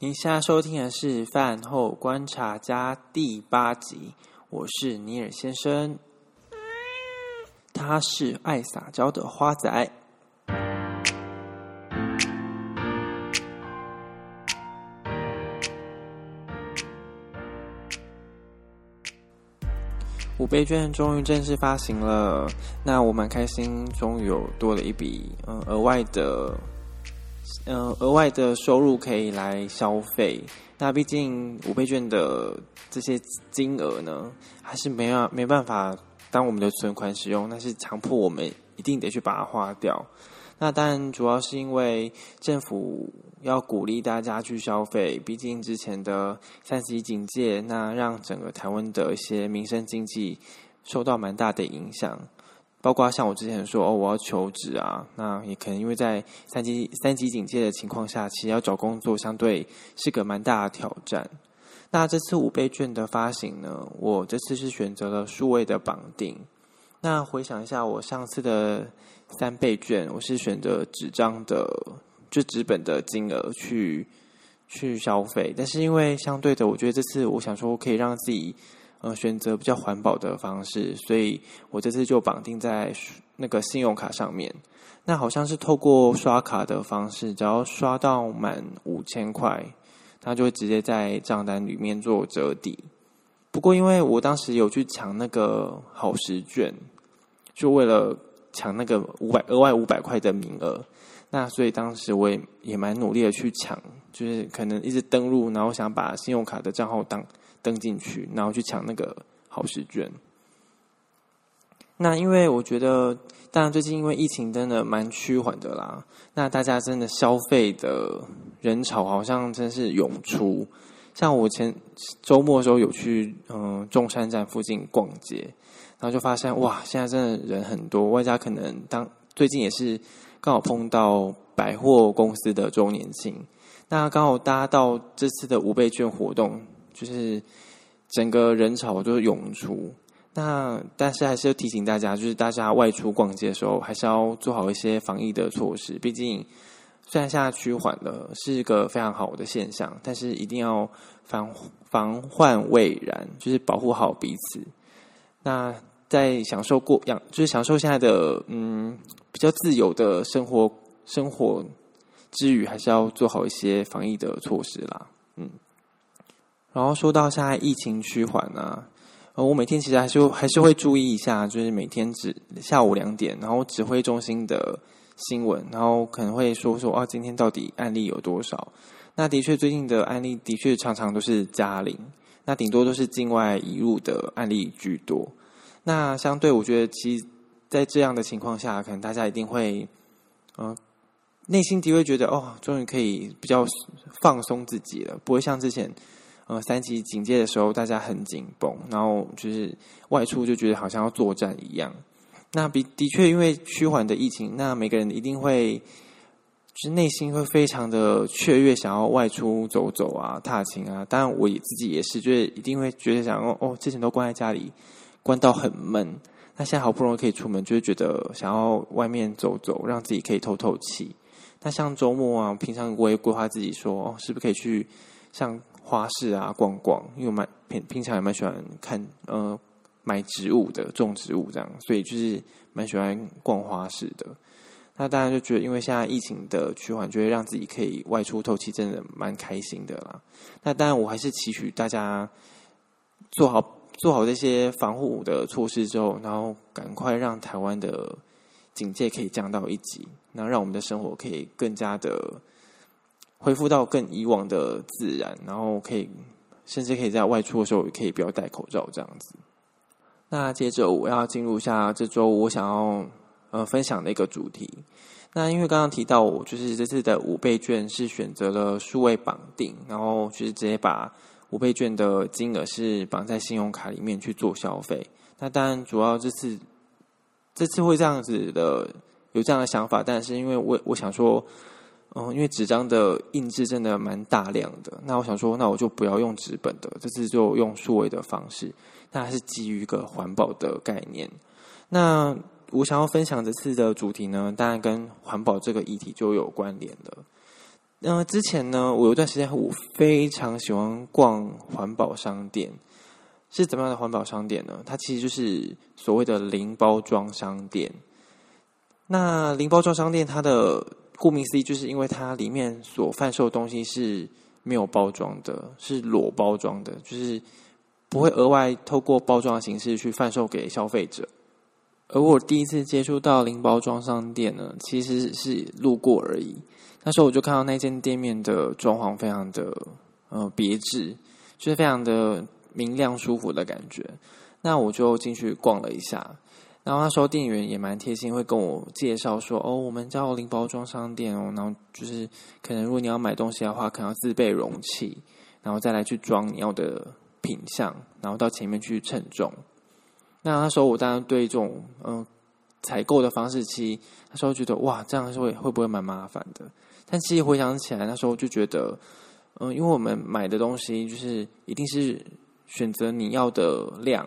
您现在收听的是《饭后观察家》第八集，我是尼尔先生，他是爱撒娇的花仔。五倍券终于正式发行了，那我蛮开心，终于有多了一笔嗯额外的。嗯，额外的收入可以来消费。那毕竟五倍券的这些金额呢，还是没办没办法当我们的存款使用，那是强迫我们一定得去把它花掉。那当然主要是因为政府要鼓励大家去消费，毕竟之前的三级警戒，那让整个台湾的一些民生经济受到蛮大的影响。包括像我之前说哦，我要求职啊，那也可能因为在三级三级警戒的情况下，其实要找工作相对是个蛮大的挑战。那这次五倍券的发行呢，我这次是选择了数位的绑定。那回想一下，我上次的三倍券，我是选择纸张的，就纸本的金额去去消费。但是因为相对的，我觉得这次我想说可以让自己。呃，选择比较环保的方式，所以我这次就绑定在那个信用卡上面。那好像是透过刷卡的方式，只要刷到满五千块，它就会直接在账单里面做折抵。不过，因为我当时有去抢那个好时券，就为了抢那个五百额外五百块的名额，那所以当时我也也蛮努力的去抢，就是可能一直登录，然后想把信用卡的账号当。登进去，然后去抢那个好食券。那因为我觉得，当然最近因为疫情真的蛮趋缓的啦，那大家真的消费的人潮好像真是涌出。像我前周末的时候有去嗯中山站附近逛街，然后就发现哇，现在真的人很多，外加可能当最近也是刚好碰到百货公司的周年庆，那刚好搭到这次的五倍券活动。就是整个人潮都涌出，那但是还是要提醒大家，就是大家外出逛街的时候，还是要做好一些防疫的措施。毕竟虽然现在趋缓了，是一个非常好的现象，但是一定要防防患未然，就是保护好彼此。那在享受过养，就是享受现在的嗯比较自由的生活生活之余，还是要做好一些防疫的措施啦。嗯。然后说到现在疫情趋缓啊，呃，我每天其实还是还是会注意一下，就是每天只下午两点，然后指挥中心的新闻，然后可能会说说啊，今天到底案例有多少？那的确最近的案例的确常常都是加零，那顶多都是境外移入的案例居多。那相对我觉得，其，在这样的情况下，可能大家一定会，嗯、内心的会觉得哦，终于可以比较放松自己了，不会像之前。呃，三级警戒的时候，大家很紧绷，然后就是外出就觉得好像要作战一样。那比的确，因为趋缓的疫情，那每个人一定会，就是内心会非常的雀跃，想要外出走走啊、踏青啊。当然，我也自己也是，就是一定会觉得想哦，之前都关在家里，关到很闷。那现在好不容易可以出门，就是觉得想要外面走走，让自己可以透透气。那像周末啊，平常我也规划自己说，哦，是不是可以去像。花市啊，逛逛，因为蛮平平常也蛮喜欢看呃买植物的，种植物这样，所以就是蛮喜欢逛花市的。那当然就觉得，因为现在疫情的趋缓，就会让自己可以外出透气，真的蛮开心的啦。那当然，我还是期许大家做好做好这些防护的措施之后，然后赶快让台湾的警戒可以降到一级，那让我们的生活可以更加的。恢复到更以往的自然，然后可以甚至可以在外出的时候也可以不要戴口罩这样子。那接着我要进入下这周我想要呃分享的一个主题。那因为刚刚提到我就是这次的五倍券是选择了数位绑定，然后就是直接把五倍券的金额是绑在信用卡里面去做消费。那当然主要这次这次会这样子的有这样的想法，但是因为我我想说。嗯，因为纸张的印制真的蛮大量的，那我想说，那我就不要用纸本的，这次就用数位的方式，那还是基于一个环保的概念。那我想要分享这次的主题呢，当然跟环保这个议题就有关联了。嗯、呃，之前呢，我有一段时间我非常喜欢逛环保商店，是怎么样的环保商店呢？它其实就是所谓的零包装商店。那零包装商店，它的顾名思义，就是因为它里面所贩售的东西是没有包装的，是裸包装的，就是不会额外透过包装的形式去贩售给消费者。而我第一次接触到零包装商店呢，其实是路过而已。那时候我就看到那间店面的装潢非常的呃别致，就是非常的明亮舒服的感觉。那我就进去逛了一下。然后那时候店员也蛮贴心，会跟我介绍说：“哦，我们叫零包装商店哦，然后就是可能如果你要买东西的话，可能要自备容器，然后再来去装你要的品项，然后到前面去称重。”那那时候我当然对这种嗯采购的方式，其实那时候觉得哇，这样是会会不会蛮麻烦的？但其实回想起来，那时候就觉得，嗯，因为我们买的东西就是一定是选择你要的量，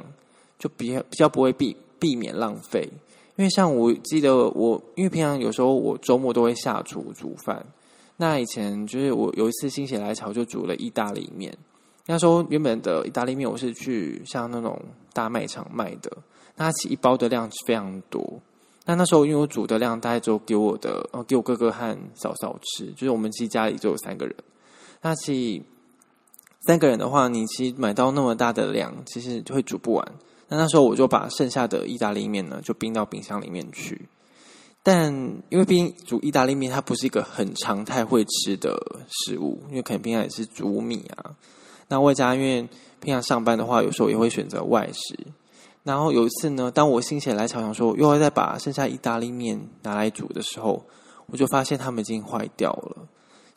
就比较比较不会避。避免浪费，因为像我记得我，因为平常有时候我周末都会下厨煮饭。那以前就是我有一次心血来潮就煮了意大利面。那时候原本的意大利面我是去像那种大卖场卖的，那它其一包的量是非常多。那那时候因为我煮的量大概只有给我的，呃，给我哥哥和嫂嫂吃，就是我们其实家里就有三个人。那其三个人的话，你其实买到那么大的量，其实就会煮不完。那那时候我就把剩下的意大利面呢，就冰到冰箱里面去。但因为毕竟煮意大利面，它不是一个很常态会吃的食物，因为可能平常也是煮米啊。那外加因为平常上班的话，有时候也会选择外食。然后有一次呢，当我心血来潮想说又要再把剩下意大利面拿来煮的时候，我就发现它们已经坏掉了。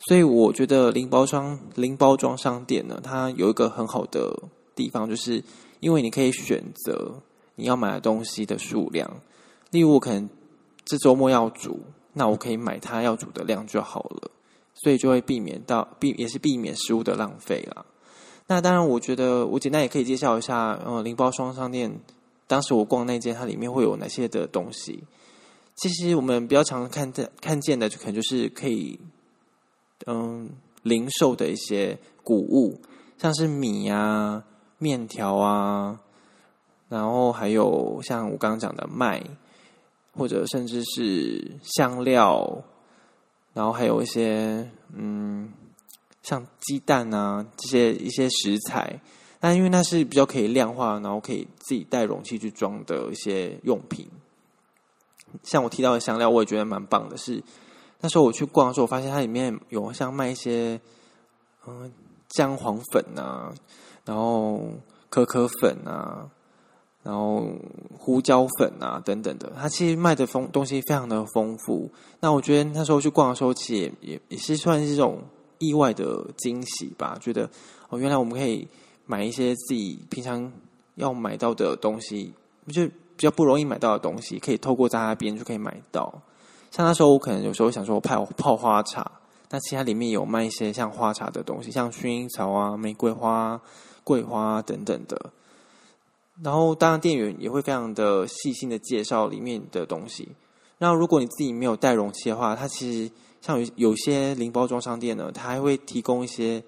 所以我觉得零包装零包装商店呢，它有一个很好的地方就是。因为你可以选择你要买的东西的数量，例如我可能这周末要煮，那我可以买它要煮的量就好了，所以就会避免到避也是避免食物的浪费啦。那当然，我觉得我简单也可以介绍一下，呃，零包双商店，当时我逛那间，它里面会有哪些的东西。其实我们比较常看见看见的，就可能就是可以，嗯，零售的一些谷物，像是米呀、啊。面条啊，然后还有像我刚刚讲的麦，或者甚至是香料，然后还有一些嗯，像鸡蛋啊这些一些食材。那因为那是比较可以量化，然后可以自己带容器去装的一些用品。像我提到的香料，我也觉得蛮棒的是。那时候我去逛的时候，我发现它里面有像卖一些嗯姜黄粉啊。然后可可粉啊，然后胡椒粉啊等等的，它其实卖的丰东西非常的丰富。那我觉得那时候去逛的时候，其实也也是算是这种意外的惊喜吧。觉得哦，原来我们可以买一些自己平常要买到的东西，就比较不容易买到的东西，可以透过在那边就可以买到。像那时候我可能有时候想说泡泡花茶，那其他里面有卖一些像花茶的东西，像薰衣草啊、玫瑰花。桂花等等的，然后当然店员也会非常的细心的介绍里面的东西。然后如果你自己没有带容器的话，它其实像有有些零包装商店呢，它还会提供一些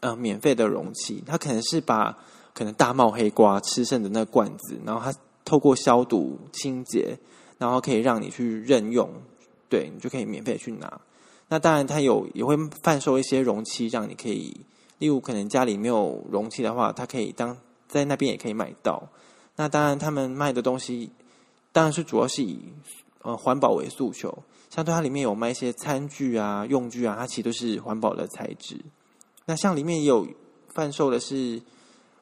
呃免费的容器。它可能是把可能大茂黑瓜吃剩的那罐子，然后它透过消毒清洁，然后可以让你去任用，对，你就可以免费去拿。那当然它有也会贩售一些容器，让你可以。例如，可能家里没有容器的话，它可以当在那边也可以买到。那当然，他们卖的东西当然是主要是以呃环保为诉求。相对它里面有卖一些餐具啊、用具啊，它其实都是环保的材质。那像里面也有贩售的是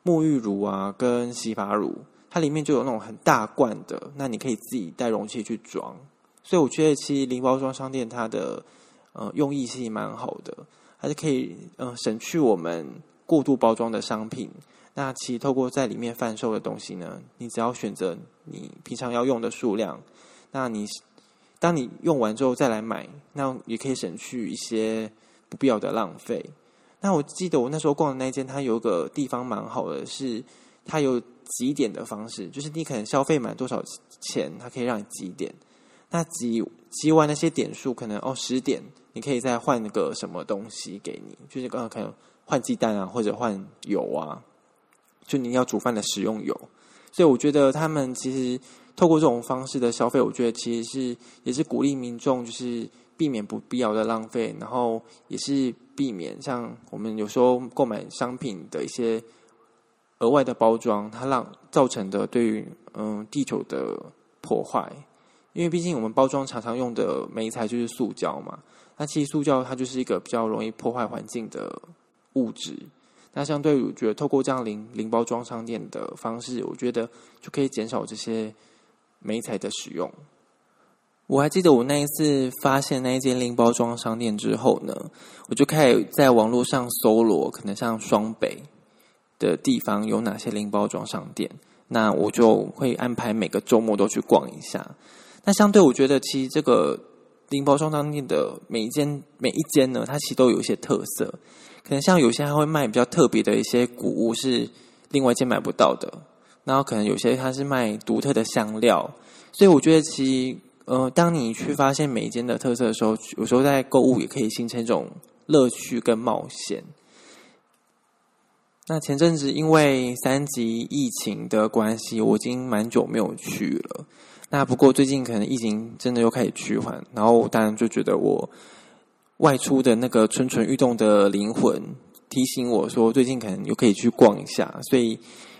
沐浴乳啊，跟洗发乳，它里面就有那种很大罐的，那你可以自己带容器去装。所以我觉得，其实零包装商店它的呃用意是蛮好的。还是可以，嗯、省去我们过度包装的商品。那其实透过在里面贩售的东西呢，你只要选择你平常要用的数量，那你当你用完之后再来买，那也可以省去一些不必要的浪费。那我记得我那时候逛的那间，它有个地方蛮好的，是它有集点的方式，就是你可能消费满多少钱，它可以让你集点。那集集完那些点数，可能哦十点。你可以再换个什么东西给你，就是刚刚可能换鸡蛋啊，或者换油啊，就你要煮饭的食用油。所以我觉得他们其实透过这种方式的消费，我觉得其实是也是鼓励民众就是避免不必要的浪费，然后也是避免像我们有时候购买商品的一些额外的包装，它让造成的对于嗯地球的破坏。因为毕竟我们包装常常用的媒材就是塑胶嘛，那其实塑胶它就是一个比较容易破坏环境的物质。那相对于我觉得透过这样零零包装商店的方式，我觉得就可以减少这些媒材的使用。我还记得我那一次发现那一间零包装商店之后呢，我就开始在网络上搜罗，可能像双北的地方有哪些零包装商店，那我就会安排每个周末都去逛一下。那相对，我觉得其实这个零包装商店的每一间每一间呢，它其实都有一些特色。可能像有些它会卖比较特别的一些谷物，是另外一间买不到的。然后可能有些它是卖独特的香料。所以我觉得其实，呃，当你去发现每一间的特色的时候，有时候在购物也可以形成一种乐趣跟冒险。那前阵子因为三级疫情的关系，我已经蛮久没有去了。那不过最近可能疫情真的又开始趋缓，然后我当然就觉得我外出的那个蠢蠢欲动的灵魂提醒我说，最近可能又可以去逛一下，所以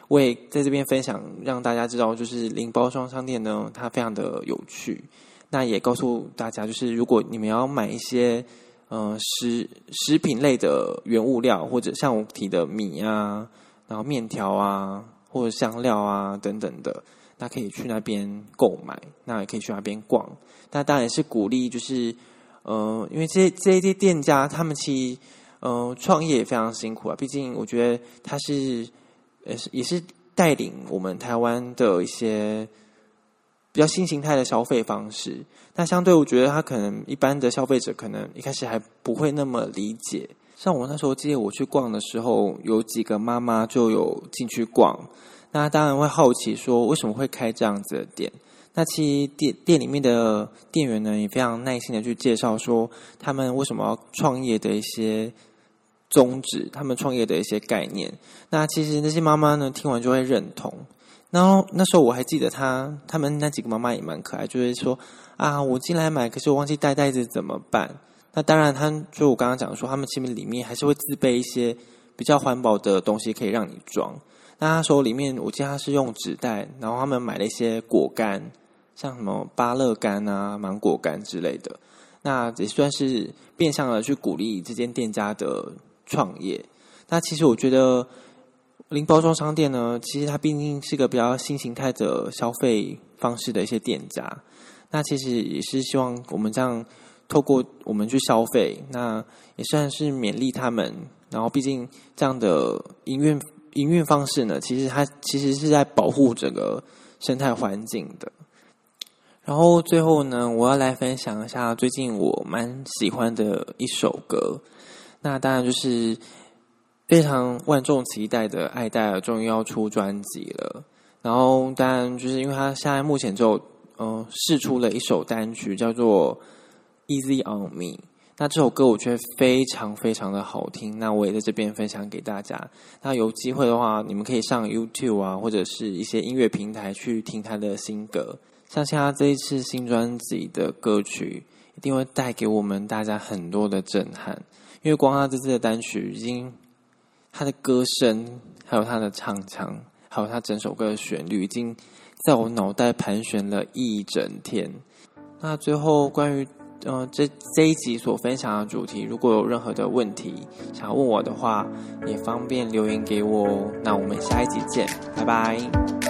我也在这边分享，让大家知道，就是零包装商店呢，它非常的有趣。那也告诉大家，就是如果你们要买一些呃食食品类的原物料，或者像我提的米啊，然后面条啊，或者香料啊等等的。那可以去那边购买，那也可以去那边逛。那当然也是鼓励，就是呃，因为这些这些店家，他们其实呃创业也非常辛苦啊。毕竟我觉得他是也是也是带领我们台湾的一些比较新形态的消费方式。那相对，我觉得他可能一般的消费者可能一开始还不会那么理解。像我那时候记得我去逛的时候，有几个妈妈就有进去逛。那当然会好奇说，为什么会开这样子的店？那其实店店里面的店员呢，也非常耐心的去介绍说，他们为什么要创业的一些宗旨，他们创业的一些概念。那其实那些妈妈呢，听完就会认同。然后那时候我还记得他，他们那几个妈妈也蛮可爱，就是说啊，我进来买，可是我忘记带袋子怎么办？那当然，他就我刚刚讲说，他们其实里面还是会自备一些比较环保的东西，可以让你装。那他说里面，我记得他是用纸袋，然后他们买了一些果干，像什么芭乐干啊、芒果干之类的。那也算是变相的去鼓励这间店家的创业。那其实我觉得零包装商店呢，其实它毕竟是个比较新形态的消费方式的一些店家。那其实也是希望我们这样透过我们去消费，那也算是勉励他们。然后毕竟这样的营运。营运方式呢，其实它其实是在保护整个生态环境的。然后最后呢，我要来分享一下最近我蛮喜欢的一首歌。那当然就是非常万众期待的艾戴尔终于要出专辑了。然后当然就是因为他现在目前就嗯试出了一首单曲，叫做《Easy on Me》。那这首歌我觉得非常非常的好听，那我也在这边分享给大家。那有机会的话，你们可以上 YouTube 啊，或者是一些音乐平台去听他的新歌。相信他这一次新专辑的歌曲，一定会带给我们大家很多的震撼。因为光他这次的单曲，已经他的歌声，还有他的唱腔，还有他整首歌的旋律，已经在我脑袋盘旋了一整天。那最后关于。嗯、呃，这这一集所分享的主题，如果有任何的问题想要问我的话，也方便留言给我。那我们下一集见，拜拜。